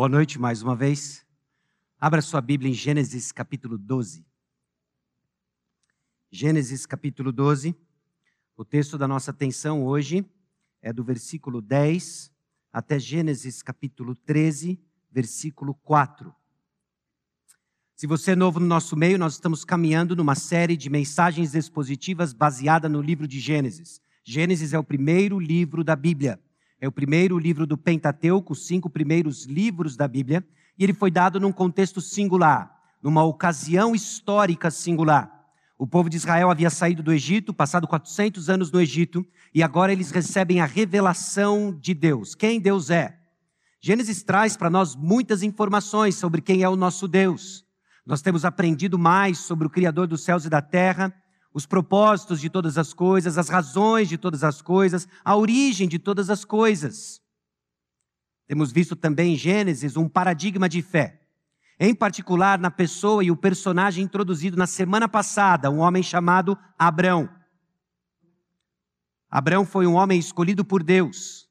Boa noite mais uma vez. Abra sua Bíblia em Gênesis capítulo 12. Gênesis capítulo 12. O texto da nossa atenção hoje é do versículo 10 até Gênesis capítulo 13, versículo 4. Se você é novo no nosso meio, nós estamos caminhando numa série de mensagens expositivas baseada no livro de Gênesis. Gênesis é o primeiro livro da Bíblia. É o primeiro livro do Pentateuco, os cinco primeiros livros da Bíblia, e ele foi dado num contexto singular, numa ocasião histórica singular. O povo de Israel havia saído do Egito, passado 400 anos no Egito, e agora eles recebem a revelação de Deus. Quem Deus é? Gênesis traz para nós muitas informações sobre quem é o nosso Deus. Nós temos aprendido mais sobre o Criador dos céus e da terra, os propósitos de todas as coisas, as razões de todas as coisas, a origem de todas as coisas. Temos visto também em Gênesis um paradigma de fé, em particular na pessoa e o personagem introduzido na semana passada, um homem chamado Abrão. Abrão foi um homem escolhido por Deus,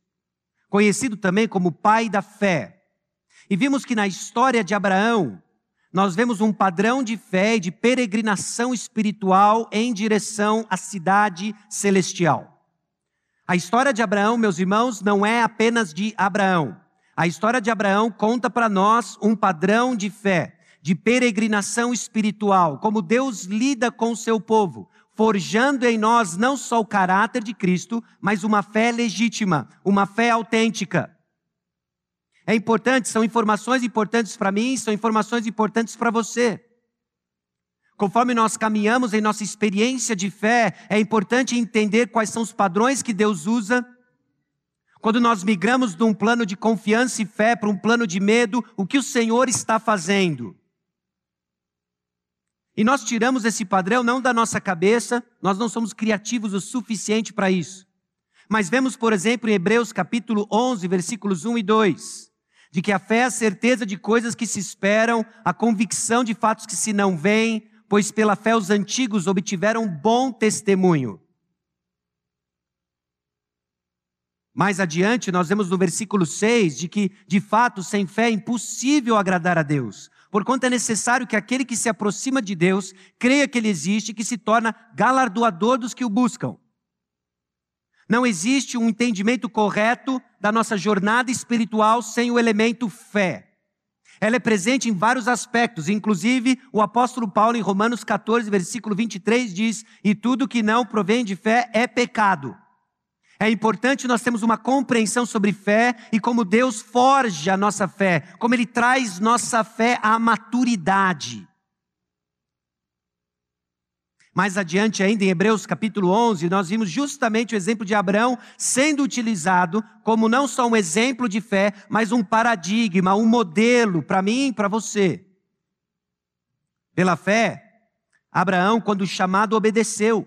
conhecido também como pai da fé. E vimos que na história de Abraão, nós vemos um padrão de fé e de peregrinação espiritual em direção à cidade celestial. A história de Abraão, meus irmãos, não é apenas de Abraão. A história de Abraão conta para nós um padrão de fé, de peregrinação espiritual, como Deus lida com o seu povo, forjando em nós não só o caráter de Cristo, mas uma fé legítima, uma fé autêntica. É importante, são informações importantes para mim, são informações importantes para você. Conforme nós caminhamos em nossa experiência de fé, é importante entender quais são os padrões que Deus usa. Quando nós migramos de um plano de confiança e fé para um plano de medo, o que o Senhor está fazendo? E nós tiramos esse padrão não da nossa cabeça, nós não somos criativos o suficiente para isso. Mas vemos, por exemplo, em Hebreus capítulo 11, versículos 1 e 2 de que a fé é a certeza de coisas que se esperam, a convicção de fatos que se não veem, pois pela fé os antigos obtiveram bom testemunho. Mais adiante, nós vemos no versículo 6 de que, de fato, sem fé é impossível agradar a Deus. Porquanto é necessário que aquele que se aproxima de Deus creia que Ele existe e que se torna galardoador dos que o buscam. Não existe um entendimento correto da nossa jornada espiritual sem o elemento fé. Ela é presente em vários aspectos, inclusive o apóstolo Paulo em Romanos 14, versículo 23 diz: "E tudo que não provém de fé é pecado". É importante nós termos uma compreensão sobre fé e como Deus forja a nossa fé, como ele traz nossa fé à maturidade. Mais adiante, ainda em Hebreus capítulo 11, nós vimos justamente o exemplo de Abraão sendo utilizado como não só um exemplo de fé, mas um paradigma, um modelo para mim e para você. Pela fé, Abraão, quando chamado, obedeceu,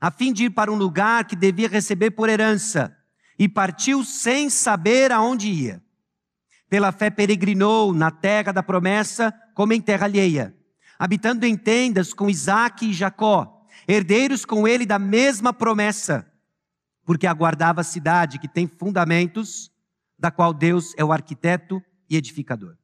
a fim de ir para um lugar que devia receber por herança, e partiu sem saber aonde ia. Pela fé, peregrinou na terra da promessa, como em terra alheia habitando em tendas com Isaac e Jacó, herdeiros com ele da mesma promessa, porque aguardava a cidade que tem fundamentos, da qual Deus é o arquiteto e edificador.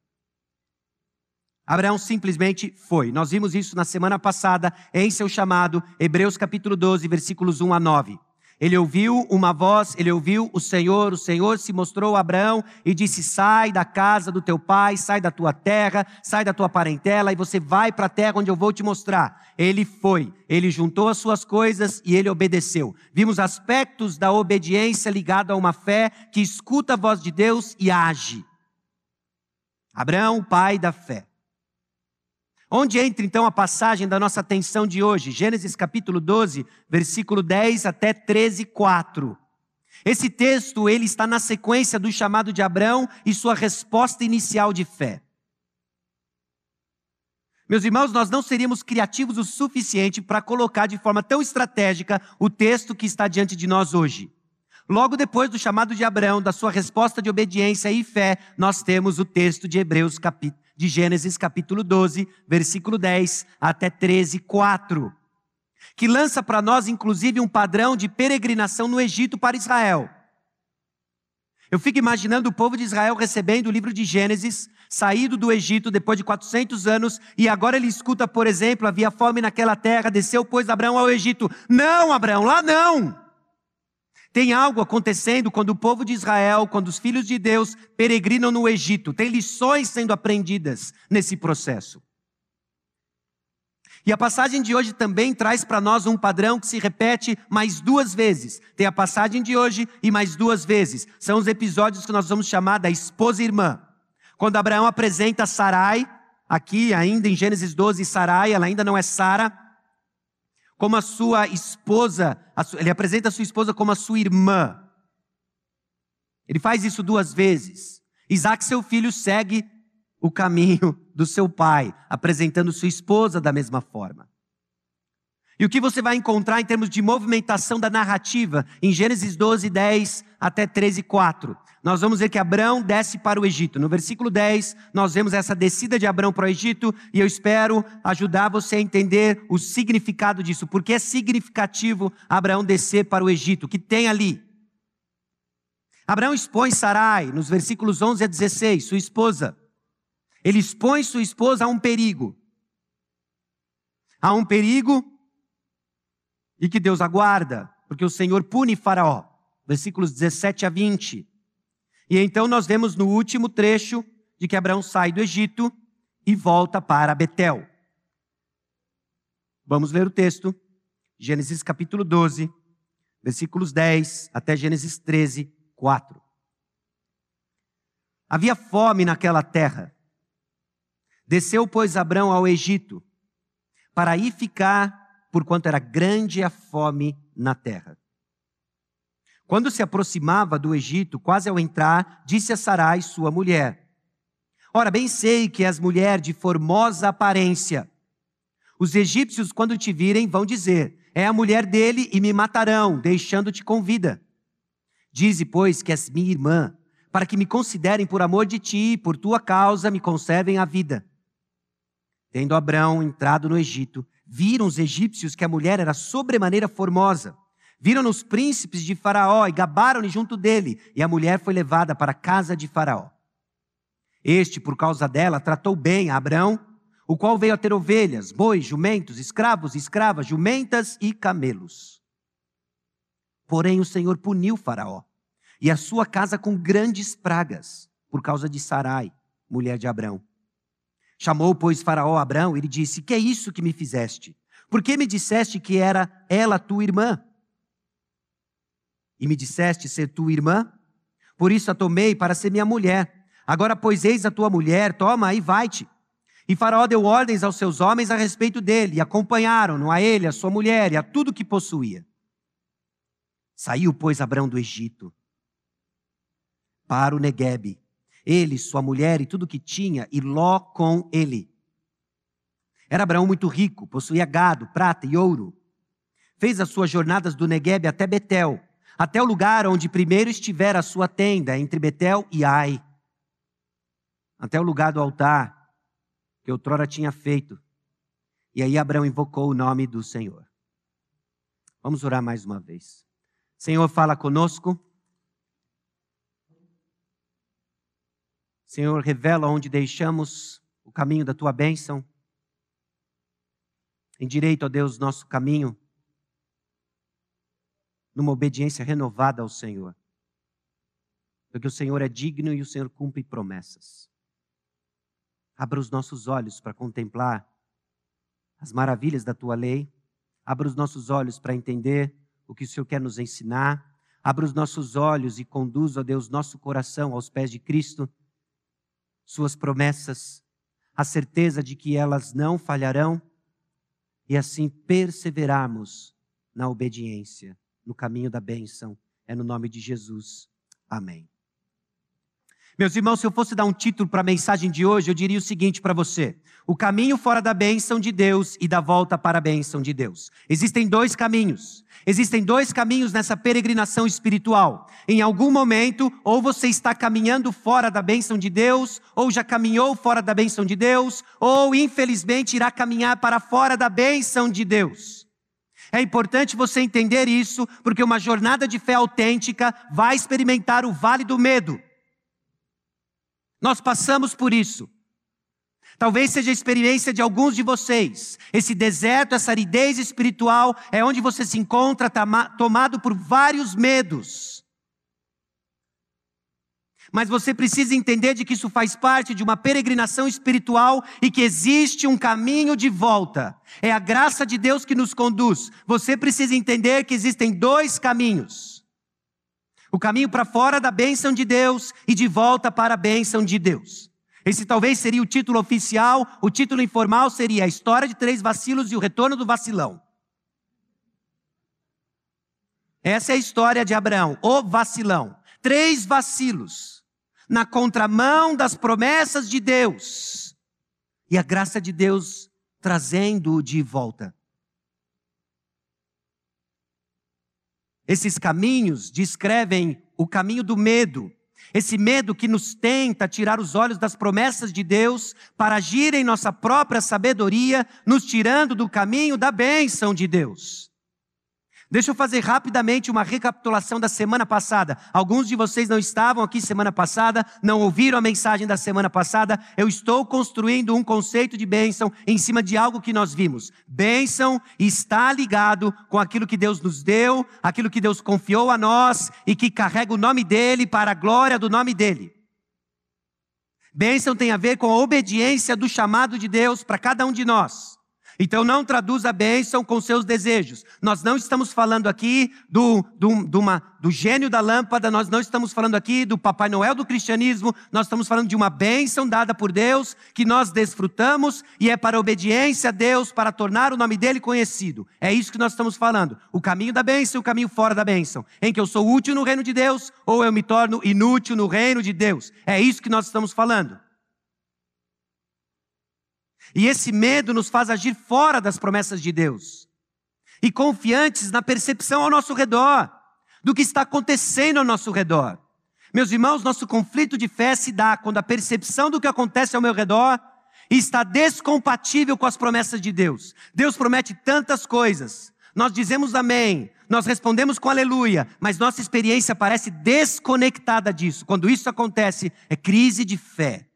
Abraão simplesmente foi. Nós vimos isso na semana passada em seu chamado, Hebreus capítulo 12, versículos 1 a 9. Ele ouviu uma voz, ele ouviu o Senhor, o Senhor se mostrou a Abraão e disse: Sai da casa do teu pai, sai da tua terra, sai da tua parentela e você vai para a terra onde eu vou te mostrar. Ele foi, ele juntou as suas coisas e ele obedeceu. Vimos aspectos da obediência ligado a uma fé que escuta a voz de Deus e age. Abraão, pai da fé. Onde entra então a passagem da nossa atenção de hoje? Gênesis capítulo 12, versículo 10 até 13, 4. Esse texto, ele está na sequência do chamado de Abraão e sua resposta inicial de fé. Meus irmãos, nós não seríamos criativos o suficiente para colocar de forma tão estratégica o texto que está diante de nós hoje. Logo depois do chamado de Abraão, da sua resposta de obediência e fé, nós temos o texto de Hebreus de Gênesis capítulo 12, versículo 10 até 13, 4, que lança para nós inclusive um padrão de peregrinação no Egito para Israel. Eu fico imaginando o povo de Israel recebendo o livro de Gênesis, saído do Egito depois de 400 anos, e agora ele escuta, por exemplo, havia fome naquela terra, desceu, pois, Abraão ao Egito. Não, Abraão, lá não! Tem algo acontecendo quando o povo de Israel, quando os filhos de Deus peregrinam no Egito. Tem lições sendo aprendidas nesse processo. E a passagem de hoje também traz para nós um padrão que se repete mais duas vezes. Tem a passagem de hoje e mais duas vezes. São os episódios que nós vamos chamar da esposa irmã. Quando Abraão apresenta Sarai, aqui ainda em Gênesis 12, Sarai, ela ainda não é Sara, como a sua esposa, ele apresenta a sua esposa como a sua irmã. Ele faz isso duas vezes. Isaac, seu filho, segue o caminho do seu pai, apresentando sua esposa da mesma forma. E o que você vai encontrar em termos de movimentação da narrativa em Gênesis 12, 10 até 13, 4? Nós vamos ver que Abraão desce para o Egito. No versículo 10, nós vemos essa descida de Abraão para o Egito e eu espero ajudar você a entender o significado disso. Porque é significativo Abraão descer para o Egito? O que tem ali? Abraão expõe Sarai, nos versículos 11 a 16, sua esposa. Ele expõe sua esposa a um perigo. A um perigo e que Deus aguarda, porque o Senhor pune Faraó. Versículos 17 a 20. E então nós vemos no último trecho de que Abraão sai do Egito e volta para Betel. Vamos ler o texto. Gênesis capítulo 12, versículos 10 até Gênesis 13, 4. Havia fome naquela terra Desceu, pois, Abrão ao Egito, para aí ficar, porquanto era grande a fome na terra. Quando se aproximava do Egito, quase ao entrar, disse a Sarai, sua mulher: Ora, bem sei que és mulher de formosa aparência. Os egípcios, quando te virem, vão dizer: É a mulher dele e me matarão, deixando-te com vida. Dize, pois, que és minha irmã, para que me considerem por amor de ti e por tua causa me conservem a vida. Tendo Abraão entrado no Egito, viram os egípcios que a mulher era sobremaneira formosa. Viram os príncipes de Faraó e gabaram-lhe junto dele, e a mulher foi levada para a casa de Faraó. Este, por causa dela, tratou bem a Abraão, o qual veio a ter ovelhas, bois, jumentos, escravos, escravas, jumentas e camelos. Porém, o Senhor puniu Faraó e a sua casa com grandes pragas, por causa de Sarai, mulher de Abraão. Chamou, pois, Faraó a Abraão e lhe disse: Que é isso que me fizeste? Por que me disseste que era ela tua irmã? E me disseste ser tua irmã? Por isso a tomei para ser minha mulher. Agora, pois, eis a tua mulher, toma e vai-te. E Faraó deu ordens aos seus homens a respeito dele, e acompanharam-no a ele, a sua mulher e a tudo que possuía. Saiu, pois, Abraão do Egito para o Neguebe, ele, sua mulher e tudo que tinha, e Ló com ele. Era Abraão muito rico, possuía gado, prata e ouro. Fez as suas jornadas do Negueb até Betel, até o lugar onde primeiro estivera a sua tenda, entre Betel e Ai. Até o lugar do altar que outrora tinha feito. E aí Abraão invocou o nome do Senhor. Vamos orar mais uma vez. Senhor, fala conosco. Senhor, revela onde deixamos o caminho da tua bênção. Em direito a Deus, nosso caminho, numa obediência renovada ao Senhor. Porque o Senhor é digno e o Senhor cumpre promessas. Abra os nossos olhos para contemplar as maravilhas da tua lei. Abra os nossos olhos para entender o que o Senhor quer nos ensinar. Abra os nossos olhos e conduza, ó Deus, nosso coração aos pés de Cristo suas promessas, a certeza de que elas não falharão e assim perseverarmos na obediência, no caminho da bênção. É no nome de Jesus. Amém. Meus irmãos, se eu fosse dar um título para a mensagem de hoje, eu diria o seguinte para você: O caminho fora da bênção de Deus e da volta para a bênção de Deus. Existem dois caminhos. Existem dois caminhos nessa peregrinação espiritual. Em algum momento, ou você está caminhando fora da bênção de Deus, ou já caminhou fora da bênção de Deus, ou infelizmente irá caminhar para fora da bênção de Deus. É importante você entender isso, porque uma jornada de fé autêntica vai experimentar o vale do medo. Nós passamos por isso. Talvez seja a experiência de alguns de vocês. Esse deserto, essa aridez espiritual é onde você se encontra tomado por vários medos. Mas você precisa entender de que isso faz parte de uma peregrinação espiritual e que existe um caminho de volta. É a graça de Deus que nos conduz. Você precisa entender que existem dois caminhos: o caminho para fora da bênção de Deus e de volta para a bênção de Deus. Esse talvez seria o título oficial, o título informal seria A História de Três Vacilos e o Retorno do Vacilão. Essa é a história de Abraão, o vacilão. Três vacilos na contramão das promessas de Deus e a graça de Deus trazendo-o de volta. Esses caminhos descrevem o caminho do medo, esse medo que nos tenta tirar os olhos das promessas de Deus para agir em nossa própria sabedoria, nos tirando do caminho da bênção de Deus. Deixa eu fazer rapidamente uma recapitulação da semana passada. Alguns de vocês não estavam aqui semana passada, não ouviram a mensagem da semana passada. Eu estou construindo um conceito de bênção em cima de algo que nós vimos. Bênção está ligado com aquilo que Deus nos deu, aquilo que Deus confiou a nós e que carrega o nome dele para a glória do nome dele. Bênção tem a ver com a obediência do chamado de Deus para cada um de nós. Então não traduz a bênção com seus desejos. Nós não estamos falando aqui do, do, do, uma, do gênio da lâmpada, nós não estamos falando aqui do Papai Noel do cristianismo, nós estamos falando de uma bênção dada por Deus, que nós desfrutamos e é para obediência a Deus, para tornar o nome dele conhecido. É isso que nós estamos falando. O caminho da bênção e o caminho fora da bênção. Em que eu sou útil no reino de Deus ou eu me torno inútil no reino de Deus. É isso que nós estamos falando. E esse medo nos faz agir fora das promessas de Deus. E confiantes na percepção ao nosso redor, do que está acontecendo ao nosso redor. Meus irmãos, nosso conflito de fé se dá quando a percepção do que acontece ao meu redor está descompatível com as promessas de Deus. Deus promete tantas coisas. Nós dizemos amém, nós respondemos com aleluia, mas nossa experiência parece desconectada disso. Quando isso acontece, é crise de fé.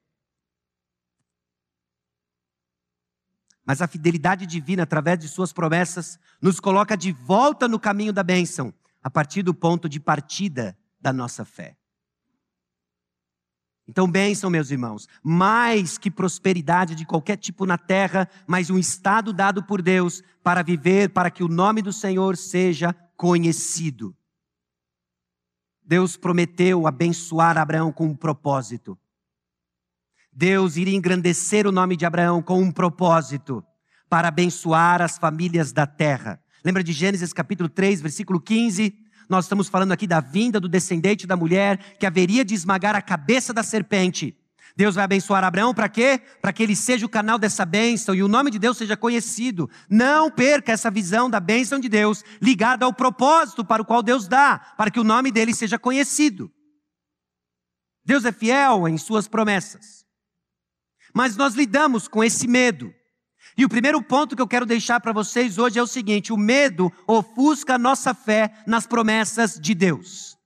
Mas a fidelidade divina, através de suas promessas, nos coloca de volta no caminho da bênção, a partir do ponto de partida da nossa fé. Então, bênção, meus irmãos, mais que prosperidade de qualquer tipo na terra, mas um estado dado por Deus para viver, para que o nome do Senhor seja conhecido. Deus prometeu abençoar Abraão com um propósito. Deus iria engrandecer o nome de Abraão com um propósito para abençoar as famílias da terra. Lembra de Gênesis capítulo 3, versículo 15? Nós estamos falando aqui da vinda do descendente da mulher que haveria de esmagar a cabeça da serpente. Deus vai abençoar Abraão para quê? Para que ele seja o canal dessa bênção e o nome de Deus seja conhecido. Não perca essa visão da bênção de Deus ligada ao propósito para o qual Deus dá, para que o nome dele seja conhecido. Deus é fiel em suas promessas. Mas nós lidamos com esse medo. E o primeiro ponto que eu quero deixar para vocês hoje é o seguinte: o medo ofusca a nossa fé nas promessas de Deus.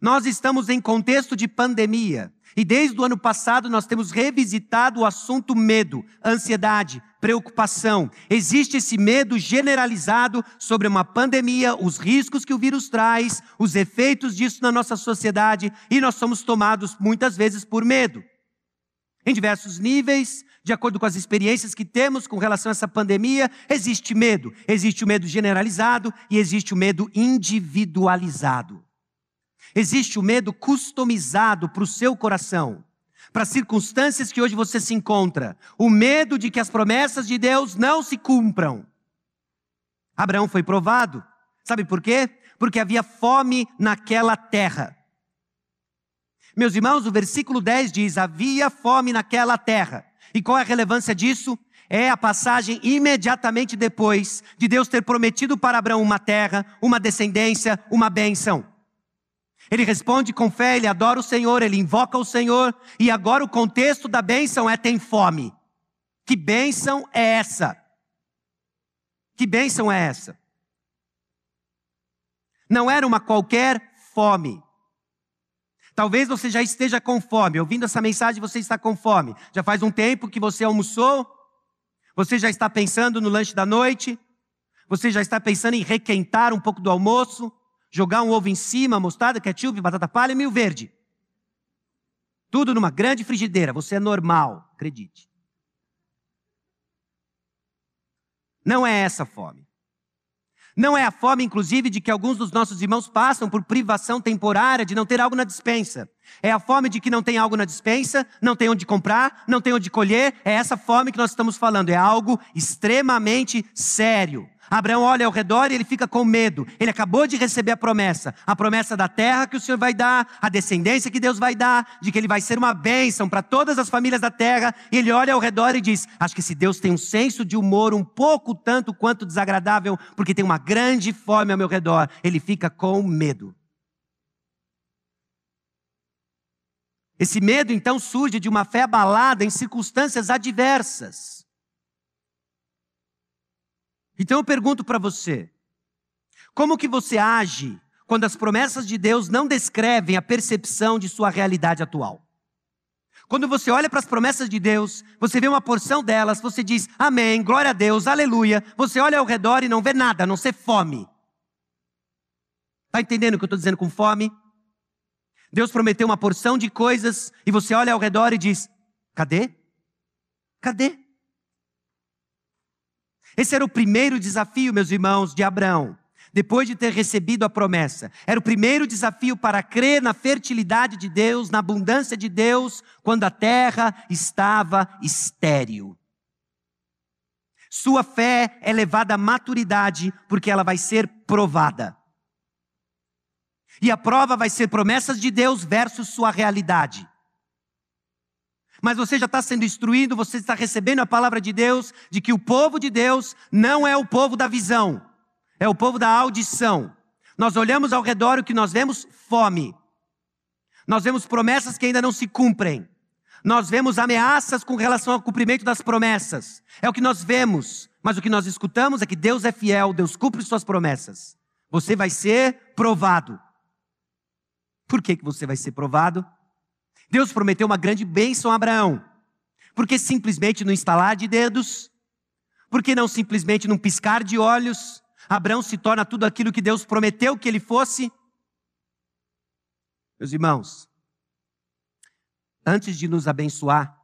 Nós estamos em contexto de pandemia. E desde o ano passado nós temos revisitado o assunto medo, ansiedade, preocupação. Existe esse medo generalizado sobre uma pandemia, os riscos que o vírus traz, os efeitos disso na nossa sociedade, e nós somos tomados muitas vezes por medo em diversos níveis, de acordo com as experiências que temos com relação a essa pandemia, existe medo. Existe o medo generalizado e existe o medo individualizado. Existe o medo customizado para o seu coração, para as circunstâncias que hoje você se encontra. O medo de que as promessas de Deus não se cumpram. Abraão foi provado. Sabe por quê? Porque havia fome naquela terra. Meus irmãos, o versículo 10 diz: havia fome naquela terra. E qual é a relevância disso? É a passagem imediatamente depois de Deus ter prometido para Abraão uma terra, uma descendência, uma bênção. Ele responde com fé, ele adora o Senhor, ele invoca o Senhor, e agora o contexto da bênção é tem fome. Que bênção é essa? Que bênção é essa? Não era uma qualquer fome. Talvez você já esteja com fome. Ouvindo essa mensagem, você está com fome. Já faz um tempo que você almoçou. Você já está pensando no lanche da noite. Você já está pensando em requentar um pouco do almoço. Jogar um ovo em cima, mostarda, ketchup, batata palha e milho verde. Tudo numa grande frigideira. Você é normal, acredite. Não é essa fome. Não é a fome, inclusive, de que alguns dos nossos irmãos passam por privação temporária de não ter algo na dispensa. É a fome de que não tem algo na dispensa, não tem onde comprar, não tem onde colher. É essa fome que nós estamos falando. É algo extremamente sério. Abraão olha ao redor e ele fica com medo. Ele acabou de receber a promessa, a promessa da terra que o Senhor vai dar, a descendência que Deus vai dar, de que ele vai ser uma bênção para todas as famílias da terra. E ele olha ao redor e diz: Acho que se Deus tem um senso de humor um pouco tanto quanto desagradável, porque tem uma grande fome ao meu redor, ele fica com medo. Esse medo então surge de uma fé abalada em circunstâncias adversas. Então eu pergunto para você: como que você age quando as promessas de Deus não descrevem a percepção de sua realidade atual? Quando você olha para as promessas de Deus, você vê uma porção delas, você diz amém, glória a Deus, aleluia. Você olha ao redor e não vê nada, a não ser fome. Está entendendo o que eu estou dizendo com fome? Deus prometeu uma porção de coisas e você olha ao redor e diz: cadê? Cadê? Esse era o primeiro desafio, meus irmãos, de Abraão, depois de ter recebido a promessa. Era o primeiro desafio para crer na fertilidade de Deus, na abundância de Deus, quando a terra estava estéril. Sua fé é levada à maturidade porque ela vai ser provada. E a prova vai ser promessas de Deus versus sua realidade mas você já está sendo instruído, você está recebendo a palavra de Deus, de que o povo de Deus não é o povo da visão, é o povo da audição. Nós olhamos ao redor o que nós vemos fome. Nós vemos promessas que ainda não se cumprem. Nós vemos ameaças com relação ao cumprimento das promessas. É o que nós vemos, mas o que nós escutamos é que Deus é fiel, Deus cumpre suas promessas. Você vai ser provado. Por que, que você vai ser provado? Deus prometeu uma grande bênção a Abraão. Por que simplesmente no instalar de dedos? Por que não simplesmente num piscar de olhos? Abraão se torna tudo aquilo que Deus prometeu que ele fosse? Meus irmãos, antes de nos abençoar,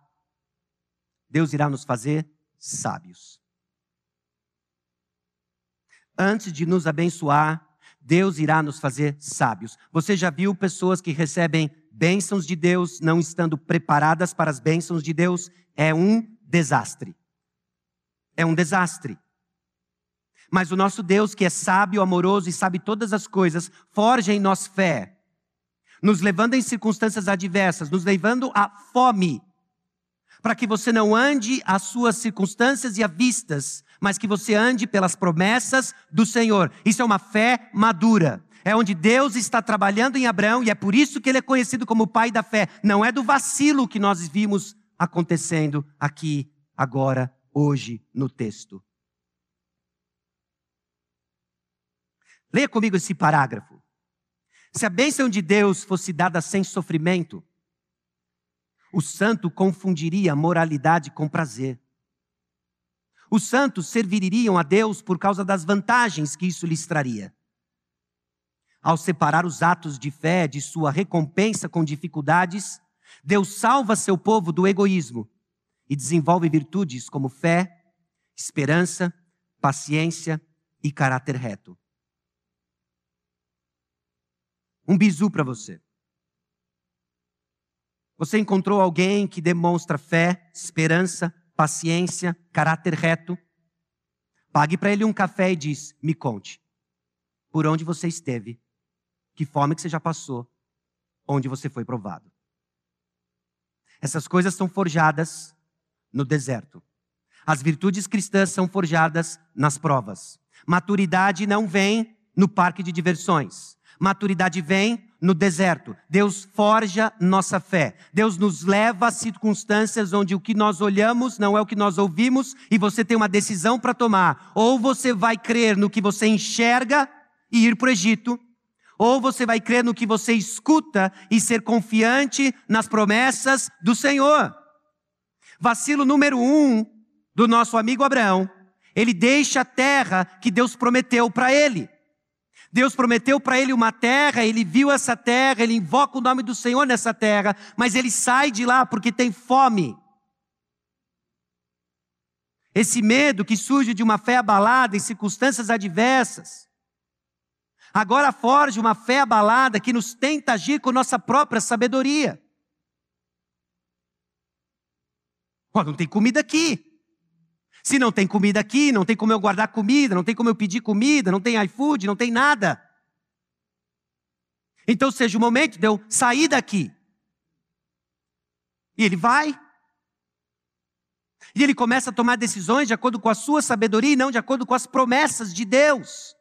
Deus irá nos fazer sábios. Antes de nos abençoar, Deus irá nos fazer sábios. Você já viu pessoas que recebem bênçãos de Deus não estando preparadas para as bênçãos de Deus é um desastre. É um desastre. Mas o nosso Deus, que é sábio, amoroso e sabe todas as coisas, forja em nós fé, nos levando em circunstâncias adversas, nos levando à fome, para que você não ande às suas circunstâncias e à vistas, mas que você ande pelas promessas do Senhor. Isso é uma fé madura. É onde Deus está trabalhando em Abraão e é por isso que ele é conhecido como o pai da fé. Não é do vacilo que nós vimos acontecendo aqui, agora, hoje, no texto. Leia comigo esse parágrafo. Se a bênção de Deus fosse dada sem sofrimento, o santo confundiria moralidade com prazer. Os santos serviriam a Deus por causa das vantagens que isso lhes traria ao separar os atos de fé de sua recompensa com dificuldades, Deus salva seu povo do egoísmo e desenvolve virtudes como fé, esperança, paciência e caráter reto. Um bizu para você. Você encontrou alguém que demonstra fé, esperança, paciência, caráter reto? Pague para ele um café e diz: Me conte por onde você esteve que fome que você já passou, onde você foi provado. Essas coisas são forjadas no deserto. As virtudes cristãs são forjadas nas provas. Maturidade não vem no parque de diversões. Maturidade vem no deserto. Deus forja nossa fé. Deus nos leva a circunstâncias onde o que nós olhamos não é o que nós ouvimos e você tem uma decisão para tomar. Ou você vai crer no que você enxerga e ir para o Egito, ou você vai crer no que você escuta e ser confiante nas promessas do Senhor. Vacilo número um do nosso amigo Abraão. Ele deixa a terra que Deus prometeu para ele. Deus prometeu para ele uma terra, ele viu essa terra, ele invoca o nome do Senhor nessa terra, mas ele sai de lá porque tem fome. Esse medo que surge de uma fé abalada em circunstâncias adversas. Agora forja uma fé abalada que nos tenta agir com nossa própria sabedoria. Oh, não tem comida aqui. Se não tem comida aqui, não tem como eu guardar comida, não tem como eu pedir comida, não tem iFood, não tem nada. Então seja o momento de eu sair daqui. E ele vai. E ele começa a tomar decisões de acordo com a sua sabedoria e não de acordo com as promessas de Deus.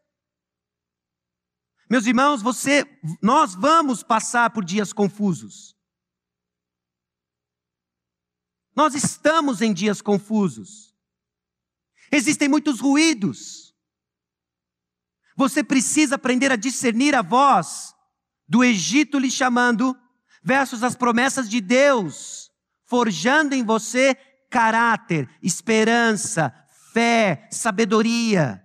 Meus irmãos, você, nós vamos passar por dias confusos. Nós estamos em dias confusos. Existem muitos ruídos. Você precisa aprender a discernir a voz do Egito lhe chamando versus as promessas de Deus, forjando em você caráter, esperança, fé, sabedoria.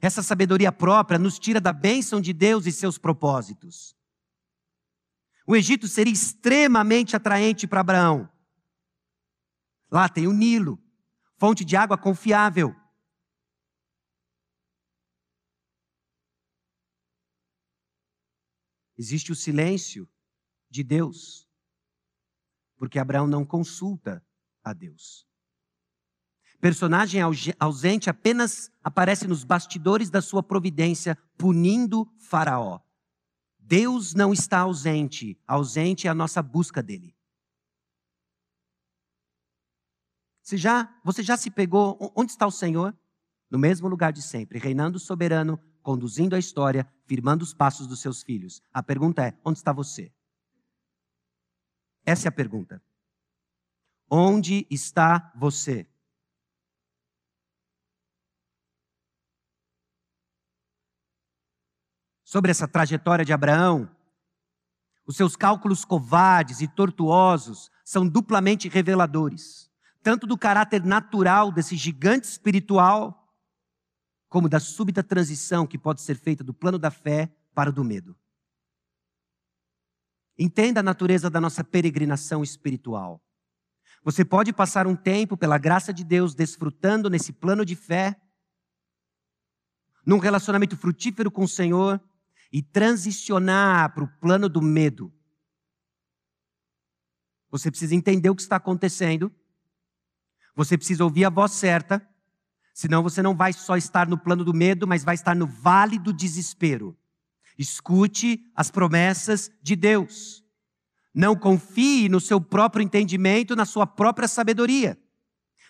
Essa sabedoria própria nos tira da bênção de Deus e seus propósitos. O Egito seria extremamente atraente para Abraão. Lá tem o Nilo, fonte de água confiável. Existe o silêncio de Deus, porque Abraão não consulta a Deus. Personagem ausente apenas aparece nos bastidores da sua providência, punindo Faraó. Deus não está ausente, ausente é a nossa busca dele. Você já, você já se pegou? Onde está o Senhor? No mesmo lugar de sempre, reinando soberano, conduzindo a história, firmando os passos dos seus filhos. A pergunta é: onde está você? Essa é a pergunta. Onde está você? Sobre essa trajetória de Abraão, os seus cálculos covardes e tortuosos são duplamente reveladores tanto do caráter natural desse gigante espiritual, como da súbita transição que pode ser feita do plano da fé para o do medo. Entenda a natureza da nossa peregrinação espiritual. Você pode passar um tempo, pela graça de Deus, desfrutando nesse plano de fé, num relacionamento frutífero com o Senhor, e transicionar para o plano do medo. Você precisa entender o que está acontecendo você precisa ouvir a voz certa, senão você não vai só estar no plano do medo, mas vai estar no vale do desespero. Escute as promessas de Deus. Não confie no seu próprio entendimento, na sua própria sabedoria.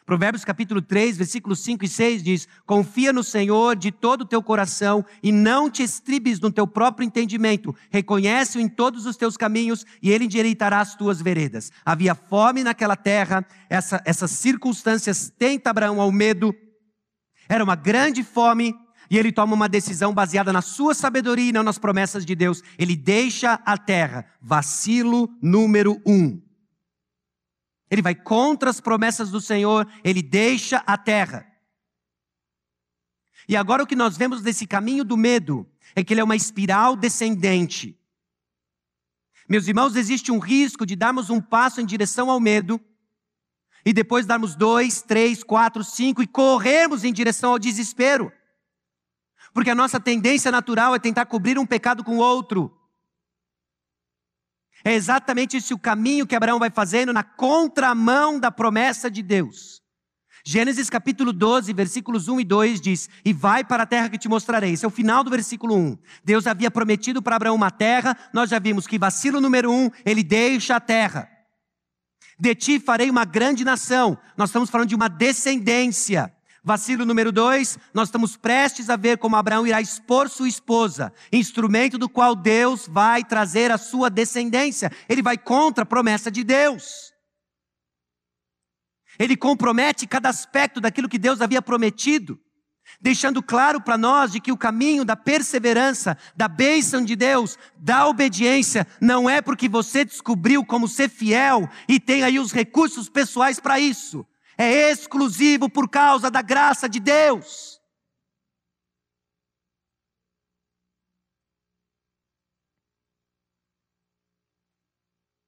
Provérbios capítulo 3, versículos 5 e 6 diz: Confia no Senhor de todo o teu coração e não te estribes no teu próprio entendimento. Reconhece-o em todos os teus caminhos e ele endireitará as tuas veredas. Havia fome naquela terra, essa, essas circunstâncias tenta Abraão ao medo. Era uma grande fome, e ele toma uma decisão baseada na sua sabedoria e não nas promessas de Deus. Ele deixa a terra. Vacilo número um. Ele vai contra as promessas do Senhor, ele deixa a terra. E agora o que nós vemos nesse caminho do medo é que ele é uma espiral descendente. Meus irmãos, existe um risco de darmos um passo em direção ao medo e depois darmos dois, três, quatro, cinco e corrermos em direção ao desespero. Porque a nossa tendência natural é tentar cobrir um pecado com outro. É exatamente esse o caminho que Abraão vai fazendo na contramão da promessa de Deus. Gênesis capítulo 12, versículos 1 e 2 diz: E vai para a terra que te mostrarei. Esse é o final do versículo 1. Deus havia prometido para Abraão uma terra, nós já vimos que vacilo número 1, ele deixa a terra. De ti farei uma grande nação. Nós estamos falando de uma descendência. Vacilo número dois, nós estamos prestes a ver como Abraão irá expor sua esposa, instrumento do qual Deus vai trazer a sua descendência. Ele vai contra a promessa de Deus. Ele compromete cada aspecto daquilo que Deus havia prometido, deixando claro para nós de que o caminho da perseverança, da bênção de Deus, da obediência, não é porque você descobriu como ser fiel e tem aí os recursos pessoais para isso é exclusivo por causa da graça de Deus.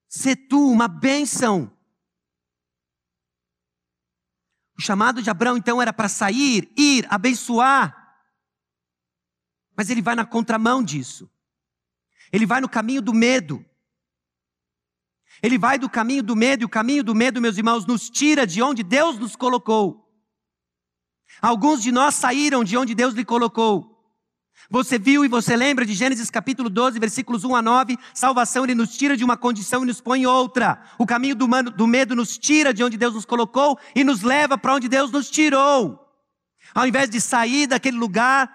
Ser tu uma bênção. O chamado de Abraão então era para sair, ir, abençoar. Mas ele vai na contramão disso. Ele vai no caminho do medo. Ele vai do caminho do medo, e o caminho do medo, meus irmãos, nos tira de onde Deus nos colocou. Alguns de nós saíram de onde Deus lhe colocou. Você viu e você lembra de Gênesis capítulo 12, versículos 1 a 9? Salvação, ele nos tira de uma condição e nos põe em outra. O caminho do, mano, do medo nos tira de onde Deus nos colocou e nos leva para onde Deus nos tirou. Ao invés de sair daquele lugar,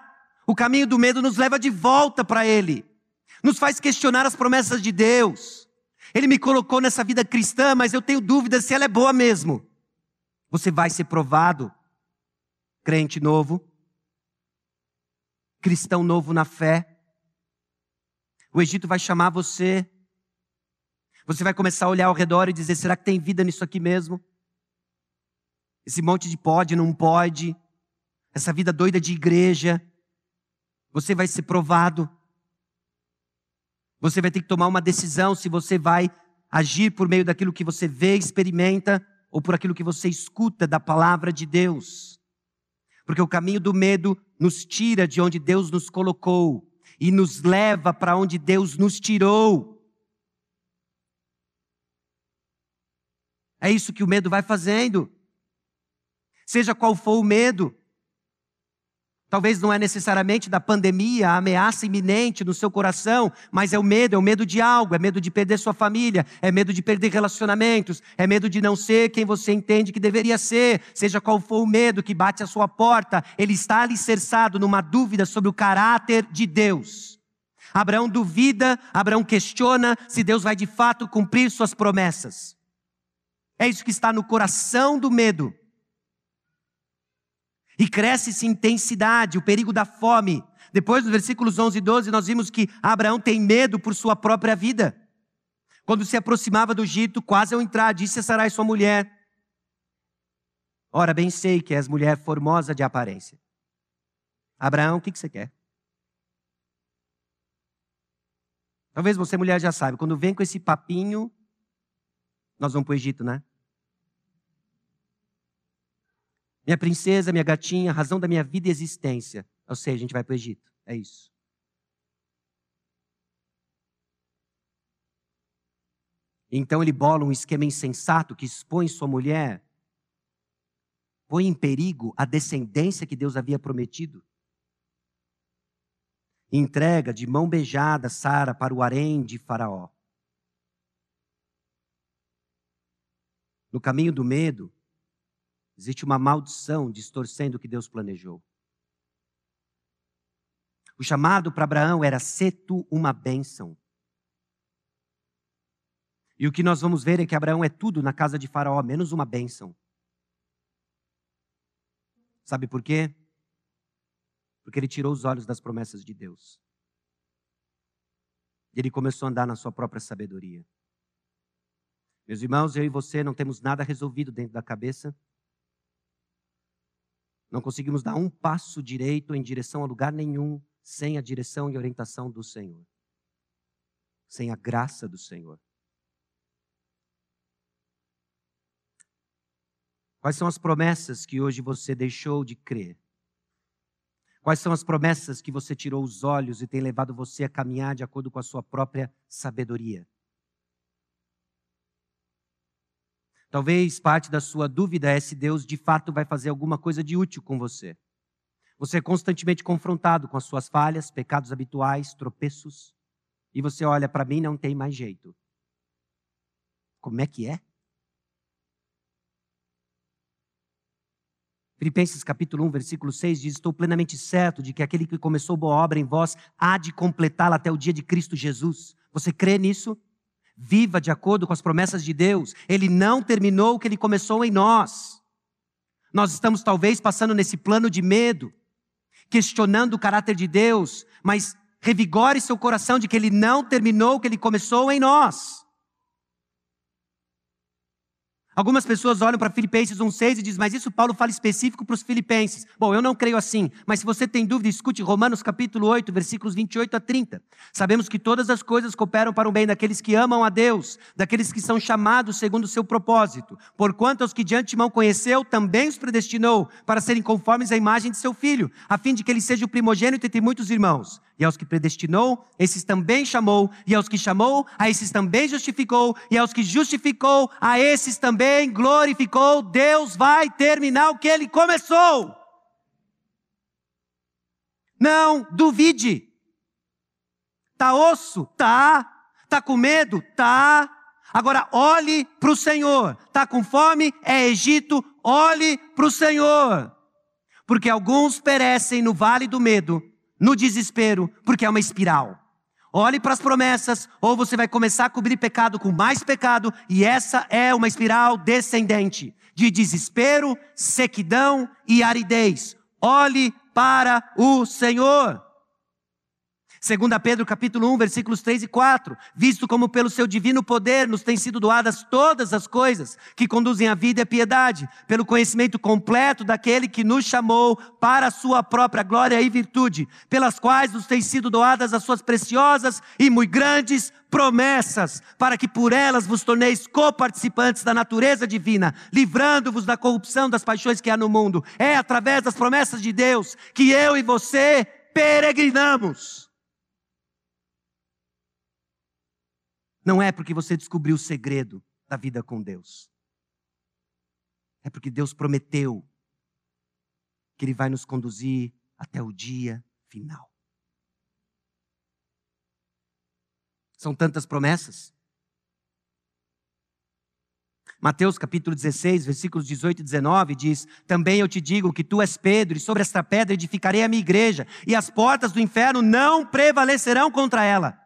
o caminho do medo nos leva de volta para Ele. Nos faz questionar as promessas de Deus. Ele me colocou nessa vida cristã, mas eu tenho dúvidas se ela é boa mesmo. Você vai ser provado, crente novo, cristão novo na fé. O Egito vai chamar você. Você vai começar a olhar ao redor e dizer: será que tem vida nisso aqui mesmo? Esse monte de pode, não pode, essa vida doida de igreja. Você vai ser provado. Você vai ter que tomar uma decisão se você vai agir por meio daquilo que você vê, experimenta, ou por aquilo que você escuta da palavra de Deus. Porque o caminho do medo nos tira de onde Deus nos colocou e nos leva para onde Deus nos tirou. É isso que o medo vai fazendo. Seja qual for o medo, Talvez não é necessariamente da pandemia, a ameaça iminente no seu coração, mas é o medo, é o medo de algo, é medo de perder sua família, é medo de perder relacionamentos, é medo de não ser quem você entende que deveria ser, seja qual for o medo que bate à sua porta, ele está alicerçado numa dúvida sobre o caráter de Deus. Abraão duvida, Abraão questiona se Deus vai de fato cumprir suas promessas. É isso que está no coração do medo. E cresce-se intensidade, o perigo da fome. Depois, nos versículos 11 e 12, nós vimos que Abraão tem medo por sua própria vida. Quando se aproximava do Egito, quase ao entrar, disse a Sarai, sua mulher: Ora, bem sei que és mulher formosa de aparência. Abraão, o que, que você quer? Talvez você, mulher, já sabe, quando vem com esse papinho, nós vamos para o Egito, né? Minha princesa, minha gatinha, razão da minha vida e existência. Ou seja, a gente vai para o Egito. É isso. Então ele bola um esquema insensato que expõe sua mulher, põe em perigo a descendência que Deus havia prometido. Entrega de mão beijada Sara para o harém de Faraó. No caminho do medo, Existe uma maldição distorcendo o que Deus planejou. O chamado para Abraão era ser tu uma bênção. E o que nós vamos ver é que Abraão é tudo na casa de Faraó, menos uma bênção. Sabe por quê? Porque ele tirou os olhos das promessas de Deus. Ele começou a andar na sua própria sabedoria. Meus irmãos, eu e você não temos nada resolvido dentro da cabeça. Não conseguimos dar um passo direito em direção a lugar nenhum sem a direção e orientação do Senhor, sem a graça do Senhor. Quais são as promessas que hoje você deixou de crer? Quais são as promessas que você tirou os olhos e tem levado você a caminhar de acordo com a sua própria sabedoria? Talvez parte da sua dúvida é se Deus de fato vai fazer alguma coisa de útil com você. Você é constantemente confrontado com as suas falhas, pecados habituais, tropeços, e você olha para mim não tem mais jeito. Como é que é? Filipenses capítulo 1, versículo 6 diz: Estou plenamente certo de que aquele que começou boa obra em vós há de completá-la até o dia de Cristo Jesus. Você crê nisso? Viva de acordo com as promessas de Deus. Ele não terminou o que ele começou em nós. Nós estamos talvez passando nesse plano de medo, questionando o caráter de Deus, mas revigore seu coração de que ele não terminou o que ele começou em nós. Algumas pessoas olham para Filipenses 1,6 e dizem, mas isso Paulo fala específico para os filipenses. Bom, eu não creio assim, mas se você tem dúvida, escute Romanos capítulo 8, versículos 28 a 30. Sabemos que todas as coisas cooperam para o bem daqueles que amam a Deus, daqueles que são chamados segundo o seu propósito. Porquanto aos que de antemão conheceu, também os predestinou para serem conformes à imagem de seu filho, a fim de que ele seja o primogênito entre muitos irmãos. E aos que predestinou, esses também chamou, e aos que chamou, a esses também justificou, e aos que justificou, a esses também glorificou. Deus vai terminar o que ele começou. Não duvide. Tá osso? Tá. Tá com medo? Tá. Agora olhe para o Senhor. Tá com fome? É Egito. Olhe para o Senhor. Porque alguns perecem no vale do medo no desespero, porque é uma espiral. Olhe para as promessas, ou você vai começar a cobrir pecado com mais pecado, e essa é uma espiral descendente de desespero, sequidão e aridez. Olhe para o Senhor. 2 Pedro capítulo 1, versículos 3 e 4. Visto como pelo seu divino poder nos têm sido doadas todas as coisas que conduzem à vida e à piedade, pelo conhecimento completo daquele que nos chamou para a sua própria glória e virtude, pelas quais nos têm sido doadas as suas preciosas e muito grandes promessas, para que por elas vos torneis coparticipantes da natureza divina, livrando-vos da corrupção das paixões que há no mundo. É através das promessas de Deus que eu e você peregrinamos. Não é porque você descobriu o segredo da vida com Deus. É porque Deus prometeu que Ele vai nos conduzir até o dia final. São tantas promessas. Mateus capítulo 16, versículos 18 e 19 diz: Também eu te digo que tu és Pedro, e sobre esta pedra edificarei a minha igreja, e as portas do inferno não prevalecerão contra ela.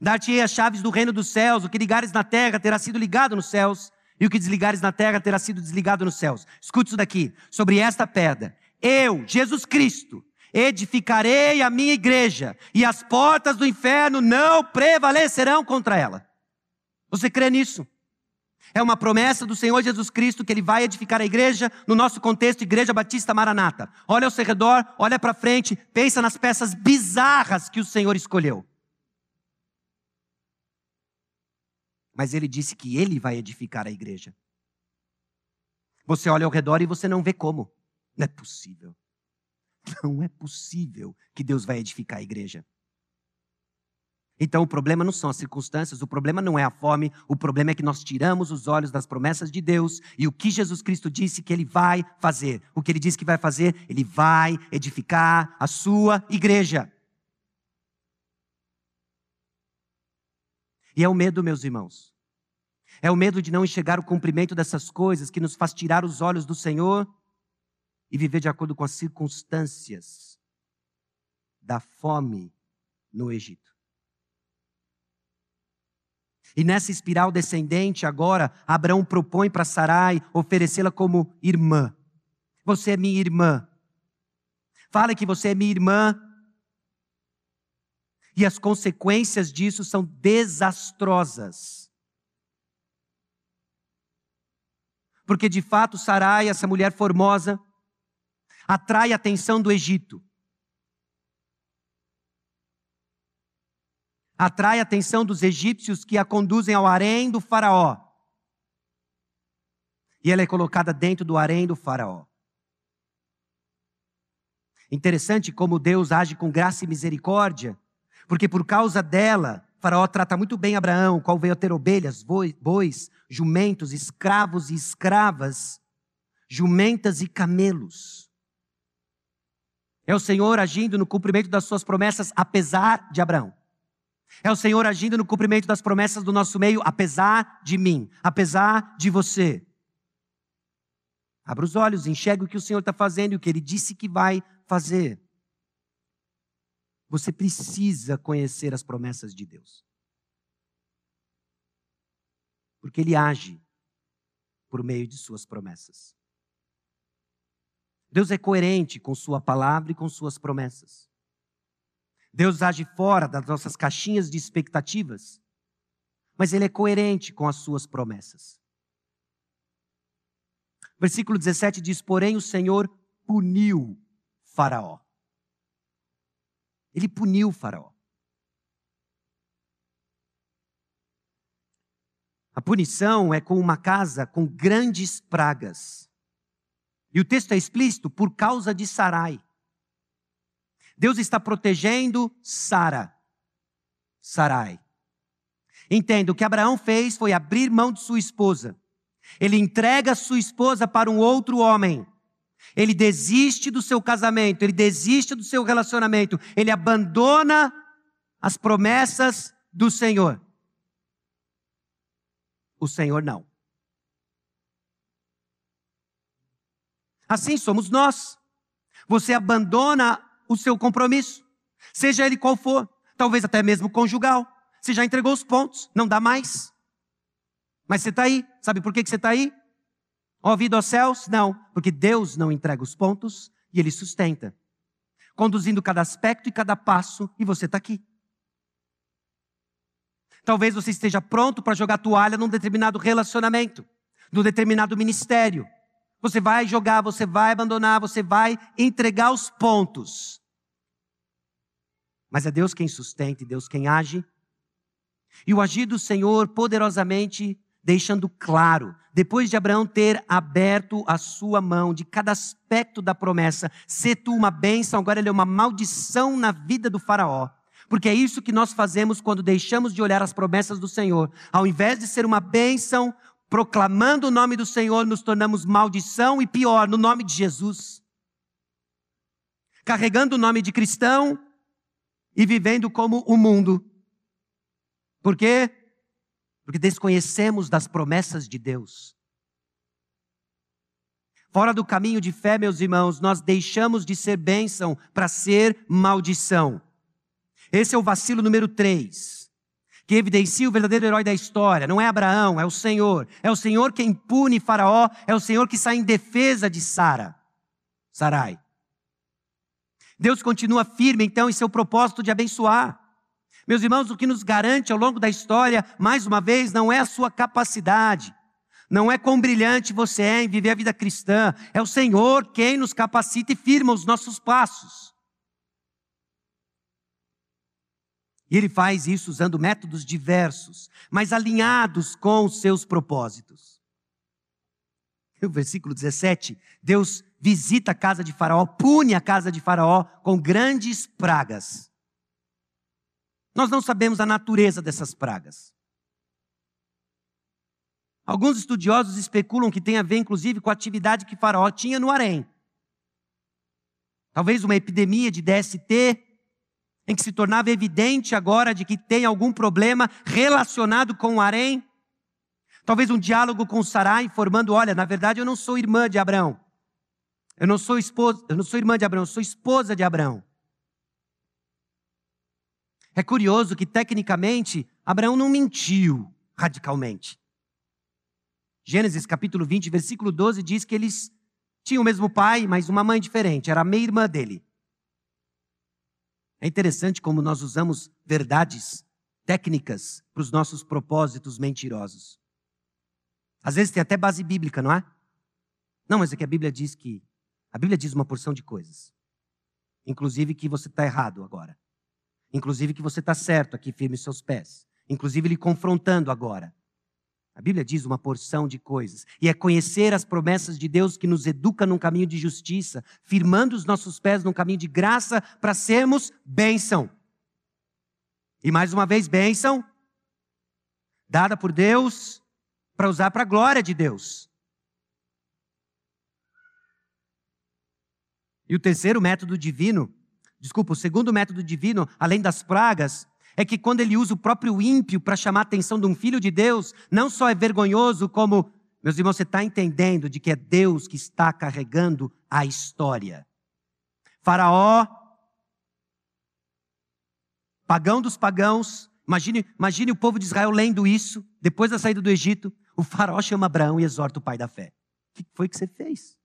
Dar-te-ei as chaves do reino dos céus, o que ligares na terra terá sido ligado nos céus, e o que desligares na terra terá sido desligado nos céus. Escute isso daqui, sobre esta pedra. Eu, Jesus Cristo, edificarei a minha igreja, e as portas do inferno não prevalecerão contra ela. Você crê nisso? É uma promessa do Senhor Jesus Cristo que Ele vai edificar a igreja, no nosso contexto, Igreja Batista Maranata. Olha ao seu redor, olha para frente, pensa nas peças bizarras que o Senhor escolheu. Mas ele disse que ele vai edificar a igreja. Você olha ao redor e você não vê como. Não é possível. Não é possível que Deus vai edificar a igreja. Então o problema não são as circunstâncias, o problema não é a fome, o problema é que nós tiramos os olhos das promessas de Deus e o que Jesus Cristo disse que ele vai fazer. O que ele disse que vai fazer, ele vai edificar a sua igreja. E é o medo, meus irmãos. É o medo de não enxergar o cumprimento dessas coisas que nos faz tirar os olhos do Senhor e viver de acordo com as circunstâncias da fome no Egito. E nessa espiral descendente, agora, Abraão propõe para Sarai oferecê-la como irmã. Você é minha irmã. Fala que você é minha irmã e as consequências disso são desastrosas. Porque de fato Sarai, essa mulher formosa, atrai a atenção do Egito. Atrai a atenção dos egípcios que a conduzem ao harém do faraó. E ela é colocada dentro do harém do faraó. Interessante como Deus age com graça e misericórdia porque por causa dela, Faraó trata muito bem Abraão, qual veio a ter ovelhas, bois, jumentos, escravos e escravas, jumentas e camelos. É o Senhor agindo no cumprimento das suas promessas, apesar de Abraão. É o Senhor agindo no cumprimento das promessas do nosso meio, apesar de mim, apesar de você. Abra os olhos, enxergue o que o Senhor está fazendo e o que Ele disse que vai fazer. Você precisa conhecer as promessas de Deus. Porque Ele age por meio de Suas promessas. Deus é coerente com Sua palavra e com Suas promessas. Deus age fora das nossas caixinhas de expectativas, mas Ele é coerente com as Suas promessas. Versículo 17 diz: Porém, o Senhor puniu Faraó. Ele puniu Faraó. A punição é com uma casa com grandes pragas. E o texto é explícito por causa de Sarai. Deus está protegendo Sara. Sarai. Entenda, o que Abraão fez foi abrir mão de sua esposa. Ele entrega sua esposa para um outro homem. Ele desiste do seu casamento, ele desiste do seu relacionamento, ele abandona as promessas do Senhor. O Senhor não. Assim somos nós. Você abandona o seu compromisso, seja ele qual for, talvez até mesmo conjugal. Você já entregou os pontos, não dá mais. Mas você está aí. Sabe por que, que você está aí? Ouvido aos céus? Não, porque Deus não entrega os pontos e Ele sustenta, conduzindo cada aspecto e cada passo, e você está aqui. Talvez você esteja pronto para jogar toalha num determinado relacionamento, num determinado ministério. Você vai jogar, você vai abandonar, você vai entregar os pontos. Mas é Deus quem sustenta e Deus quem age. E o agir do Senhor poderosamente deixando claro, depois de Abraão ter aberto a sua mão de cada aspecto da promessa, ser tu uma bênção, agora ele é uma maldição na vida do Faraó. Porque é isso que nós fazemos quando deixamos de olhar as promessas do Senhor. Ao invés de ser uma bênção, proclamando o nome do Senhor, nos tornamos maldição e pior, no nome de Jesus. Carregando o nome de cristão e vivendo como o mundo. Por quê? Porque desconhecemos das promessas de Deus. Fora do caminho de fé, meus irmãos, nós deixamos de ser bênção para ser maldição. Esse é o vacilo número 3, que evidencia o verdadeiro herói da história. Não é Abraão, é o Senhor. É o Senhor quem pune Faraó, é o Senhor que sai em defesa de Sara. Sarai. Deus continua firme, então, em seu propósito de abençoar. Meus irmãos, o que nos garante ao longo da história, mais uma vez, não é a sua capacidade, não é quão brilhante você é em viver a vida cristã, é o Senhor quem nos capacita e firma os nossos passos. E ele faz isso usando métodos diversos, mas alinhados com os seus propósitos. O versículo 17, Deus visita a casa de Faraó, pune a casa de Faraó com grandes pragas. Nós não sabemos a natureza dessas pragas. Alguns estudiosos especulam que tem a ver, inclusive, com a atividade que Faraó tinha no harém. Talvez uma epidemia de DST, em que se tornava evidente agora de que tem algum problema relacionado com o harém. Talvez um diálogo com Sarai, informando: olha, na verdade eu não sou irmã de Abraão. Eu não sou esposa, eu não sou irmã de Abraão, eu sou esposa de Abraão. É curioso que, tecnicamente, Abraão não mentiu radicalmente. Gênesis capítulo 20, versículo 12 diz que eles tinham o mesmo pai, mas uma mãe diferente, era a meia-irmã dele. É interessante como nós usamos verdades técnicas para os nossos propósitos mentirosos. Às vezes tem até base bíblica, não é? Não, mas é que a Bíblia diz que. A Bíblia diz uma porção de coisas. Inclusive que você está errado agora. Inclusive que você está certo aqui, firme seus pés. Inclusive ele confrontando agora. A Bíblia diz uma porção de coisas. E é conhecer as promessas de Deus que nos educa num caminho de justiça, firmando os nossos pés num caminho de graça para sermos bênção. E mais uma vez, bênção dada por Deus para usar para a glória de Deus. E o terceiro método divino desculpa, o segundo método divino, além das pragas, é que quando ele usa o próprio ímpio para chamar a atenção de um filho de Deus, não só é vergonhoso, como Meus irmãos, você está entendendo de que é Deus que está carregando a história. Faraó, pagão dos pagãos, imagine, imagine o povo de Israel lendo isso, depois da saída do Egito, o faraó chama Abraão e exorta o pai da fé. O que foi que você fez?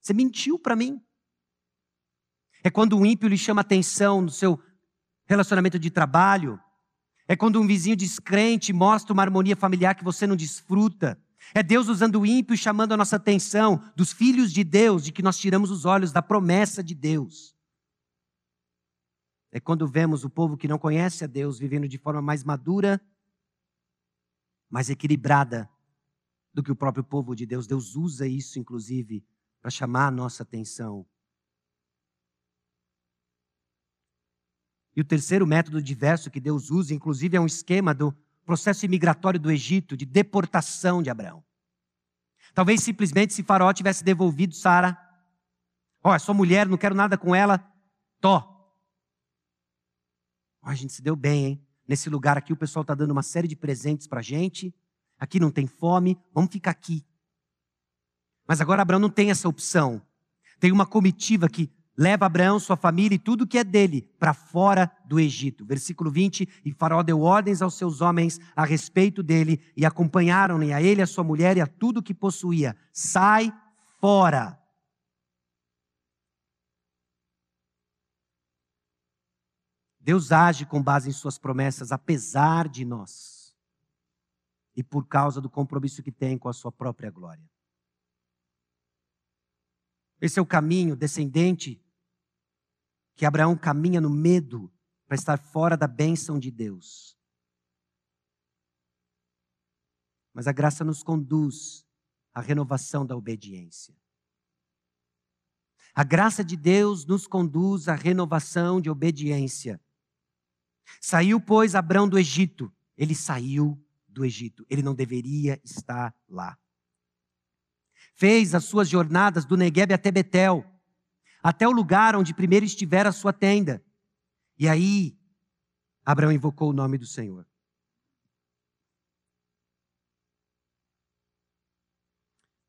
Você mentiu para mim. É quando um ímpio lhe chama atenção no seu relacionamento de trabalho. É quando um vizinho descrente mostra uma harmonia familiar que você não desfruta. É Deus usando o ímpio e chamando a nossa atenção dos filhos de Deus, de que nós tiramos os olhos da promessa de Deus. É quando vemos o povo que não conhece a Deus vivendo de forma mais madura, mais equilibrada do que o próprio povo de Deus. Deus usa isso, inclusive, para chamar a nossa atenção. E o terceiro método diverso que Deus usa, inclusive, é um esquema do processo imigratório do Egito, de deportação de Abraão. Talvez simplesmente se Faraó tivesse devolvido Sara, ó, oh, sua mulher, não quero nada com ela, tó. Oh, a gente se deu bem, hein? Nesse lugar aqui o pessoal está dando uma série de presentes para gente, aqui não tem fome, vamos ficar aqui. Mas agora Abraão não tem essa opção. Tem uma comitiva que leva Abraão, sua família e tudo que é dele para fora do Egito. Versículo 20: E Faraó deu ordens aos seus homens a respeito dele e acompanharam-ne a ele, a sua mulher e a tudo que possuía. Sai fora. Deus age com base em suas promessas, apesar de nós, e por causa do compromisso que tem com a sua própria glória. Esse é o caminho descendente que Abraão caminha no medo para estar fora da bênção de Deus. Mas a graça nos conduz à renovação da obediência. A graça de Deus nos conduz à renovação de obediência. Saiu, pois, Abraão do Egito. Ele saiu do Egito. Ele não deveria estar lá. Fez as suas jornadas do Negueb até Betel até o lugar onde primeiro estivera a sua tenda. E aí, Abraão invocou o nome do Senhor.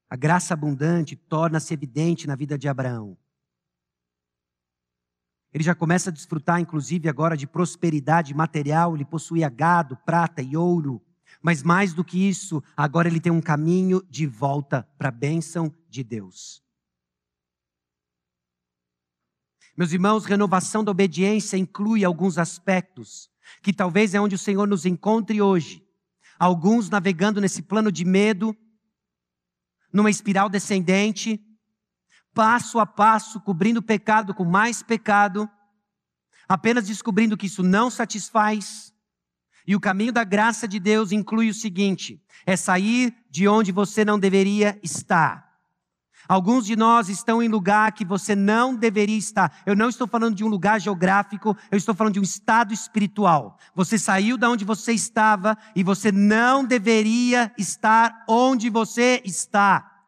A graça abundante torna-se evidente na vida de Abraão. Ele já começa a desfrutar, inclusive, agora de prosperidade material. Ele possuía gado, prata e ouro. Mas mais do que isso, agora ele tem um caminho de volta para a bênção de Deus. Meus irmãos, renovação da obediência inclui alguns aspectos que talvez é onde o Senhor nos encontre hoje. Alguns navegando nesse plano de medo, numa espiral descendente, passo a passo, cobrindo pecado com mais pecado, apenas descobrindo que isso não satisfaz. E o caminho da graça de Deus inclui o seguinte: é sair de onde você não deveria estar Alguns de nós estão em lugar que você não deveria estar. Eu não estou falando de um lugar geográfico, eu estou falando de um estado espiritual. Você saiu da onde você estava e você não deveria estar onde você está.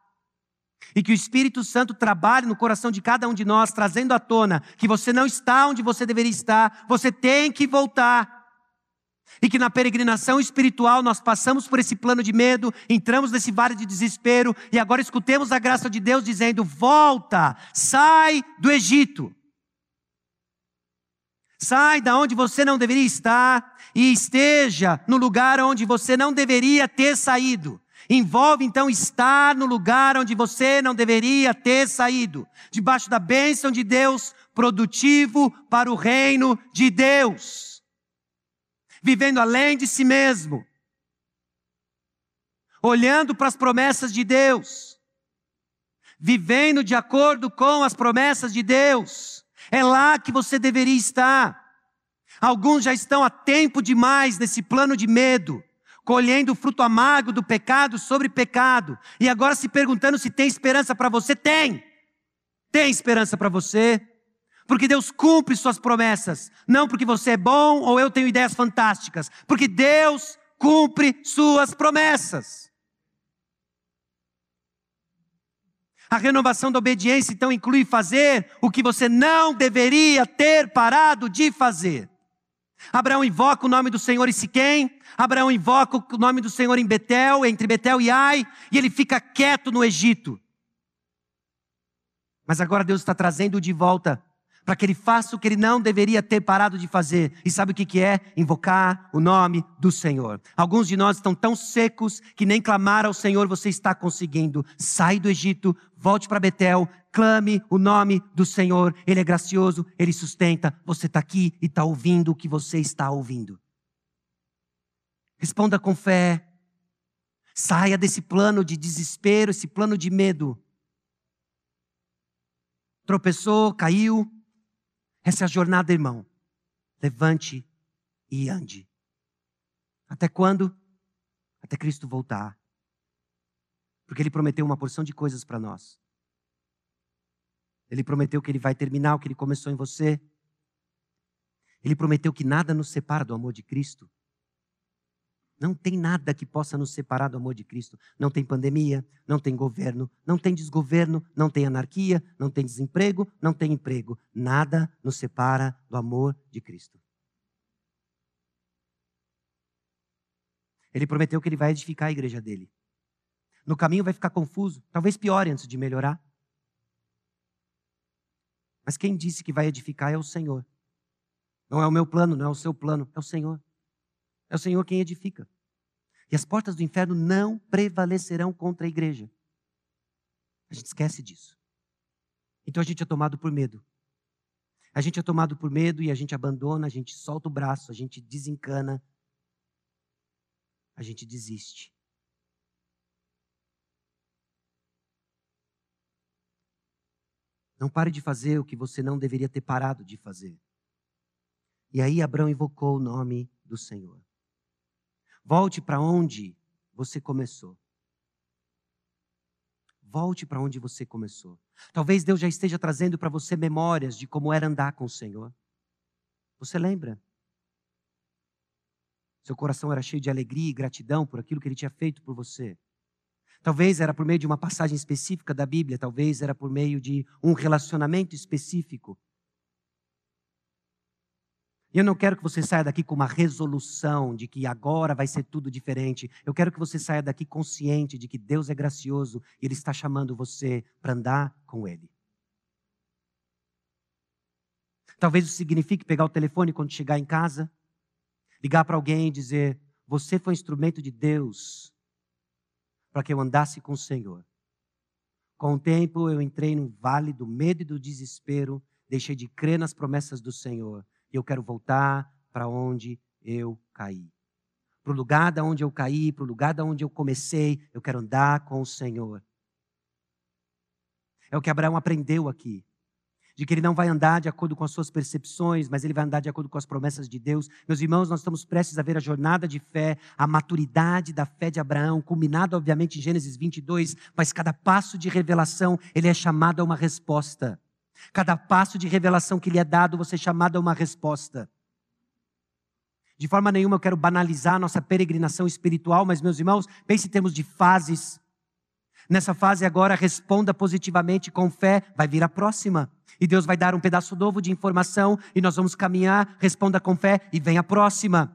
E que o Espírito Santo trabalhe no coração de cada um de nós, trazendo à tona que você não está onde você deveria estar, você tem que voltar. E que na peregrinação espiritual nós passamos por esse plano de medo, entramos nesse vale de desespero e agora escutemos a graça de Deus dizendo: volta, sai do Egito. Sai da onde você não deveria estar e esteja no lugar onde você não deveria ter saído. Envolve então estar no lugar onde você não deveria ter saído, debaixo da bênção de Deus, produtivo para o reino de Deus vivendo além de si mesmo, olhando para as promessas de Deus, vivendo de acordo com as promessas de Deus. É lá que você deveria estar. Alguns já estão há tempo demais nesse plano de medo, colhendo o fruto amargo do pecado sobre pecado, e agora se perguntando se tem esperança para você. Tem! Tem esperança para você. Porque Deus cumpre suas promessas. Não porque você é bom ou eu tenho ideias fantásticas. Porque Deus cumpre suas promessas. A renovação da obediência então inclui fazer o que você não deveria ter parado de fazer. Abraão invoca o nome do Senhor em Siquém, Abraão invoca o nome do Senhor em Betel, entre Betel e Ai, e ele fica quieto no Egito. Mas agora Deus está trazendo de volta para que ele faça o que ele não deveria ter parado de fazer. E sabe o que, que é? Invocar o nome do Senhor. Alguns de nós estão tão secos que nem clamar ao Senhor você está conseguindo. Sai do Egito, volte para Betel, clame o nome do Senhor. Ele é gracioso, ele sustenta. Você está aqui e está ouvindo o que você está ouvindo. Responda com fé. Saia desse plano de desespero, esse plano de medo. Tropeçou, caiu, essa é a jornada, irmão. Levante e ande. Até quando? Até Cristo voltar. Porque Ele prometeu uma porção de coisas para nós. Ele prometeu que Ele vai terminar o que Ele começou em você. Ele prometeu que nada nos separa do amor de Cristo. Não tem nada que possa nos separar do amor de Cristo. Não tem pandemia, não tem governo, não tem desgoverno, não tem anarquia, não tem desemprego, não tem emprego. Nada nos separa do amor de Cristo. Ele prometeu que ele vai edificar a igreja dele. No caminho vai ficar confuso, talvez piore antes de melhorar. Mas quem disse que vai edificar é o Senhor. Não é o meu plano, não é o seu plano, é o Senhor. É o Senhor quem edifica. E as portas do inferno não prevalecerão contra a igreja. A gente esquece disso. Então a gente é tomado por medo. A gente é tomado por medo e a gente abandona, a gente solta o braço, a gente desencana, a gente desiste. Não pare de fazer o que você não deveria ter parado de fazer. E aí Abraão invocou o nome do Senhor. Volte para onde você começou. Volte para onde você começou. Talvez Deus já esteja trazendo para você memórias de como era andar com o Senhor. Você lembra? Seu coração era cheio de alegria e gratidão por aquilo que Ele tinha feito por você. Talvez era por meio de uma passagem específica da Bíblia, talvez era por meio de um relacionamento específico. Eu não quero que você saia daqui com uma resolução de que agora vai ser tudo diferente. Eu quero que você saia daqui consciente de que Deus é gracioso e Ele está chamando você para andar com Ele. Talvez isso signifique pegar o telefone quando chegar em casa, ligar para alguém e dizer: Você foi instrumento de Deus para que eu andasse com o Senhor. Com o tempo eu entrei no vale do medo e do desespero, deixei de crer nas promessas do Senhor e eu quero voltar para onde eu caí. Para o lugar da onde eu caí, para o lugar da onde eu comecei, eu quero andar com o Senhor. É o que Abraão aprendeu aqui. De que ele não vai andar de acordo com as suas percepções, mas ele vai andar de acordo com as promessas de Deus. Meus irmãos, nós estamos prestes a ver a jornada de fé, a maturidade da fé de Abraão, culminada, obviamente, em Gênesis 22, mas cada passo de revelação, ele é chamado a uma resposta. Cada passo de revelação que lhe é dado, você é chamado a uma resposta. De forma nenhuma eu quero banalizar a nossa peregrinação espiritual, mas, meus irmãos, pense em termos de fases. Nessa fase agora, responda positivamente com fé, vai vir a próxima. E Deus vai dar um pedaço novo de informação e nós vamos caminhar, responda com fé e vem a próxima.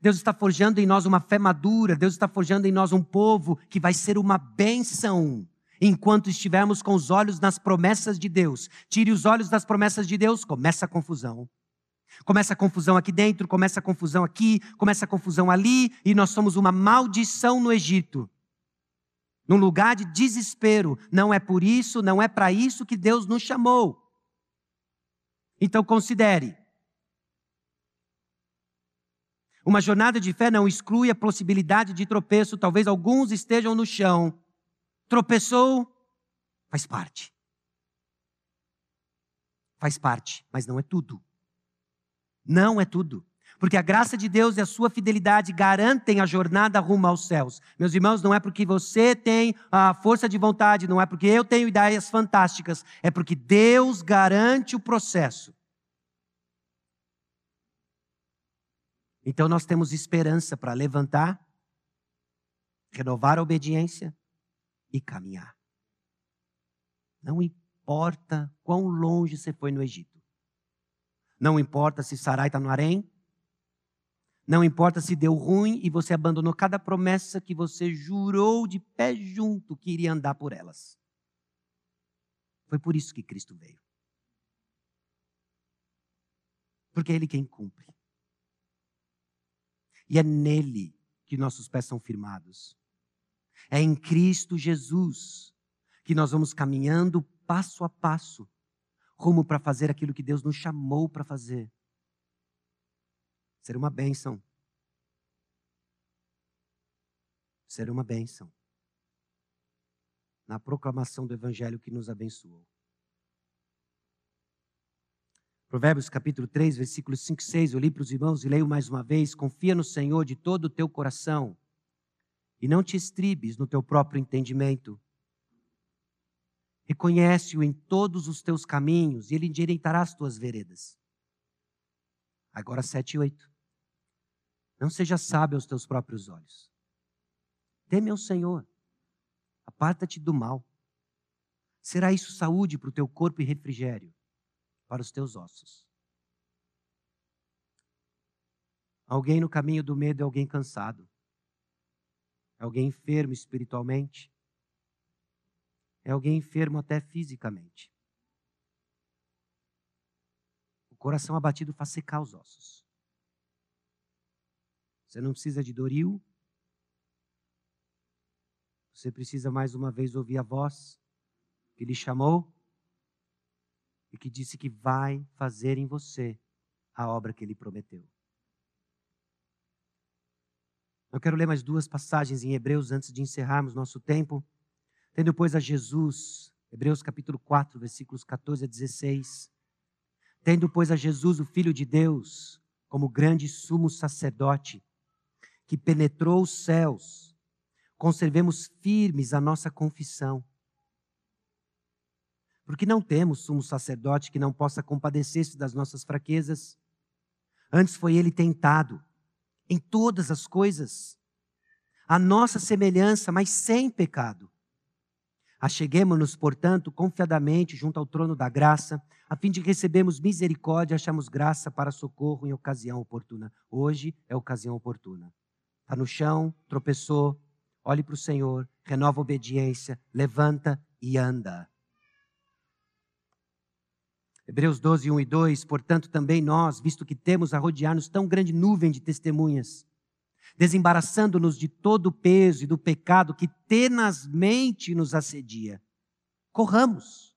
Deus está forjando em nós uma fé madura, Deus está forjando em nós um povo que vai ser uma bênção enquanto estivermos com os olhos nas promessas de Deus. Tire os olhos das promessas de Deus, começa a confusão. Começa a confusão aqui dentro, começa a confusão aqui, começa a confusão ali, e nós somos uma maldição no Egito. Num lugar de desespero. Não é por isso, não é para isso que Deus nos chamou. Então considere. Uma jornada de fé não exclui a possibilidade de tropeço, talvez alguns estejam no chão, tropeçou, faz parte. Faz parte, mas não é tudo. Não é tudo. Porque a graça de Deus e a sua fidelidade garantem a jornada rumo aos céus. Meus irmãos, não é porque você tem a força de vontade, não é porque eu tenho ideias fantásticas, é porque Deus garante o processo. Então nós temos esperança para levantar, renovar a obediência e caminhar. Não importa quão longe você foi no Egito. Não importa se Sarai está no harém. Não importa se deu ruim e você abandonou cada promessa que você jurou de pé junto que iria andar por elas. Foi por isso que Cristo veio. Porque é Ele quem cumpre. E é nele que nossos pés são firmados. É em Cristo Jesus que nós vamos caminhando passo a passo, rumo para fazer aquilo que Deus nos chamou para fazer. Ser uma bênção. Ser uma bênção. Na proclamação do Evangelho que nos abençoou. Provérbios capítulo 3, versículos 5 e 6, eu li para os irmãos e leio mais uma vez: Confia no Senhor de todo o teu coração e não te estribes no teu próprio entendimento. Reconhece-o em todos os teus caminhos e ele endireitará as tuas veredas. Agora 7 e 8. Não seja sábio aos teus próprios olhos. Teme ao Senhor. Aparta-te do mal. Será isso saúde para o teu corpo e refrigério para os teus ossos. Alguém no caminho do medo é alguém cansado. É alguém enfermo espiritualmente. É alguém enfermo até fisicamente. O coração abatido faz secar os ossos. Você não precisa de Doril. Você precisa mais uma vez ouvir a voz que lhe chamou e que disse que vai fazer em você a obra que ele prometeu. Eu quero ler mais duas passagens em Hebreus antes de encerrarmos nosso tempo. Tendo, pois, a Jesus, Hebreus capítulo 4, versículos 14 a 16. Tendo, pois, a Jesus, o Filho de Deus, como grande sumo sacerdote, que penetrou os céus, conservemos firmes a nossa confissão porque não temos sumo sacerdote que não possa compadecer-se das nossas fraquezas. Antes foi ele tentado em todas as coisas, a nossa semelhança, mas sem pecado. Acheguemos-nos, portanto, confiadamente junto ao trono da graça, a fim de recebermos misericórdia e acharmos graça para socorro em ocasião oportuna. Hoje é ocasião oportuna. Está no chão, tropeçou, olhe para o Senhor, renova a obediência, levanta e anda. Hebreus 12, 1 e 2, portanto, também nós, visto que temos a rodear-nos tão grande nuvem de testemunhas, desembaraçando-nos de todo o peso e do pecado que tenazmente nos assedia, corramos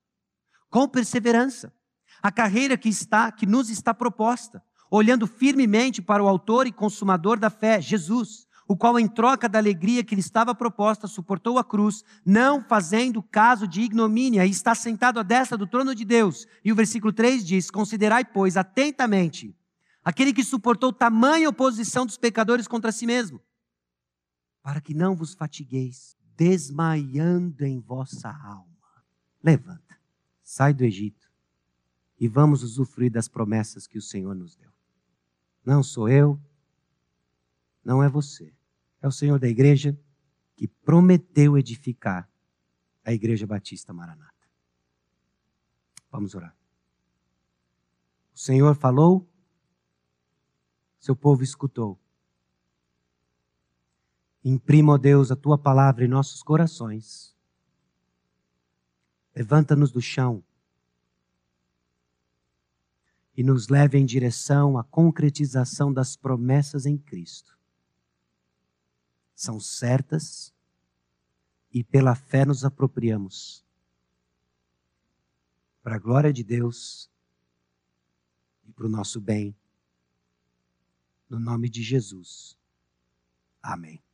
com perseverança a carreira que está, que nos está proposta, olhando firmemente para o autor e consumador da fé, Jesus o qual, em troca da alegria que lhe estava proposta, suportou a cruz, não fazendo caso de ignomínia, e está sentado à destra do trono de Deus. E o versículo 3 diz: Considerai, pois, atentamente aquele que suportou tamanha oposição dos pecadores contra si mesmo, para que não vos fatigueis, desmaiando em vossa alma. Levanta, sai do Egito e vamos usufruir das promessas que o Senhor nos deu. Não sou eu, não é você. É o Senhor da igreja que prometeu edificar a Igreja Batista Maranata. Vamos orar. O Senhor falou, seu povo escutou. Imprima, ó Deus, a tua palavra em nossos corações. Levanta-nos do chão e nos leve em direção à concretização das promessas em Cristo são certas e pela fé nos apropriamos. Para a glória de Deus e para o nosso bem. No nome de Jesus. Amém.